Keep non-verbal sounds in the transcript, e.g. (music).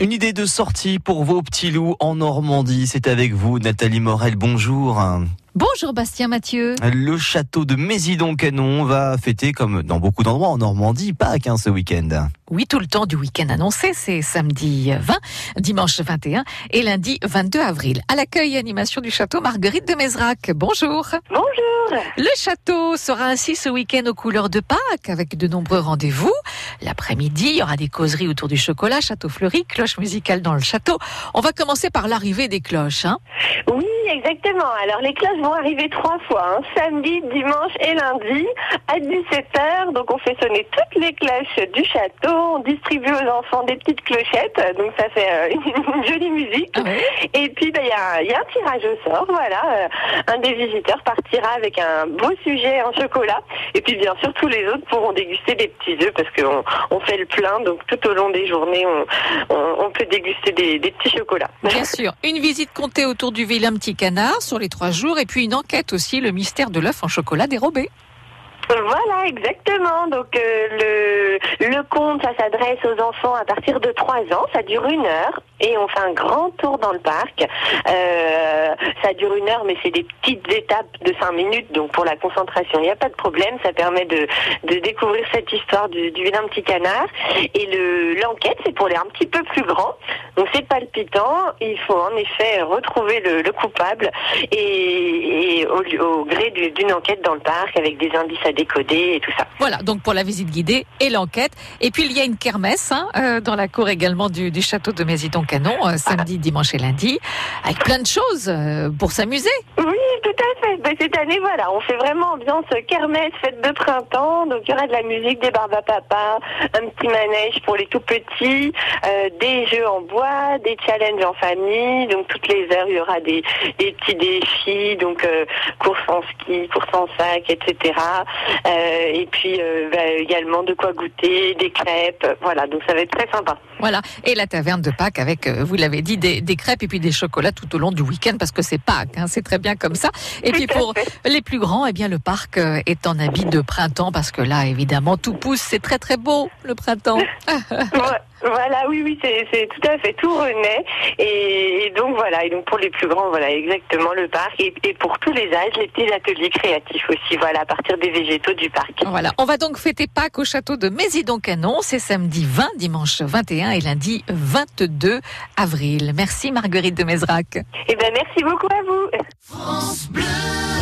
Une idée de sortie pour vos petits loups en Normandie. C'est avec vous, Nathalie Morel. Bonjour. Bonjour Bastien Mathieu. Le château de Mésidon-Canon va fêter, comme dans beaucoup d'endroits en Normandie, Pâques hein, ce week-end. Oui, tout le temps du week-end annoncé, c'est samedi 20, dimanche 21 et lundi 22 avril. À l'accueil et animation du château Marguerite de Mézrac. Bonjour. Bonjour. Le château sera ainsi ce week-end aux couleurs de Pâques avec de nombreux rendez-vous. L'après-midi, il y aura des causeries autour du chocolat, château fleuri, cloche musicale dans le château. On va commencer par l'arrivée des cloches. Hein oui, exactement. Alors les cloches vont arriver trois fois, hein. samedi, dimanche et lundi à 17h. Donc on fait sonner toutes les cloches du château, on distribue aux enfants des petites clochettes, donc ça fait euh, (laughs) une jolie musique. Ah ouais. Et puis ben, il y, a, y, a un tirage au sort, voilà. Euh, un des visiteurs partira avec un beau sujet en chocolat. Et puis bien sûr tous les autres pourront déguster des petits œufs parce qu'on on fait le plein, donc tout au long des journées on, on, on peut déguster des, des petits chocolats. Bien sûr, une visite comptée autour du vilain petit canard sur les trois jours et puis une enquête aussi, le mystère de l'œuf en chocolat dérobé. Voilà, exactement. Donc euh, le, le conte, ça s'adresse aux enfants à partir de 3 ans. Ça dure une heure et on fait un grand tour dans le parc. Euh, ça dure une heure, mais c'est des petites étapes de 5 minutes. Donc pour la concentration, il n'y a pas de problème. Ça permet de, de découvrir cette histoire du, du vilain petit canard. Et le l'enquête, c'est pour les un petit peu plus grands. Donc c'est palpitant. Il faut en effet retrouver le, le coupable et, au, au gré du- d'une enquête dans le parc avec des indices à décoder et tout ça. Voilà, donc pour la visite guidée et l'enquête. Et puis il y a une kermesse hein, euh, dans la cour également du, du château de Mésidon-Canon, euh, samedi, dimanche et lundi, avec plein de choses euh, pour s'amuser. Oui, tout à fait. Ben, cette année, voilà, on fait vraiment ambiance kermesse, fête de printemps. Donc, il y aura de la musique, des barbes à papa, un petit manège pour les tout petits, euh, des jeux en bois, des challenges en famille. Donc, toutes les heures, il y aura des, des petits défis, donc euh, course en ski, course en sac, etc. Euh, et puis, euh, ben, également de quoi goûter, des crêpes. Voilà, donc ça va être très sympa. Voilà, et la taverne de Pâques avec, euh, vous l'avez dit, des, des crêpes et puis des chocolats tout au long du week-end parce que c'est Pâques, hein, c'est très bien comme ça. Et puis Tout pour fait. les plus grands, eh bien le parc euh, est en habit de printemps parce que là, évidemment, tout pousse, c'est très très beau le printemps. (laughs) (laughs) Ouais, Voilà, oui, oui, c'est tout à fait tout renaît. Et, et donc voilà, et donc pour les plus grands, voilà, exactement le parc. Et, et pour tous les âges, les petits ateliers créatifs aussi, voilà, à partir des végétaux du parc. Voilà, on va donc fêter Pâques au château de Mésidon-Canon. C'est samedi 20, dimanche 21 et lundi 22 avril. Merci Marguerite de Mézrac. Et ben merci beaucoup à vous.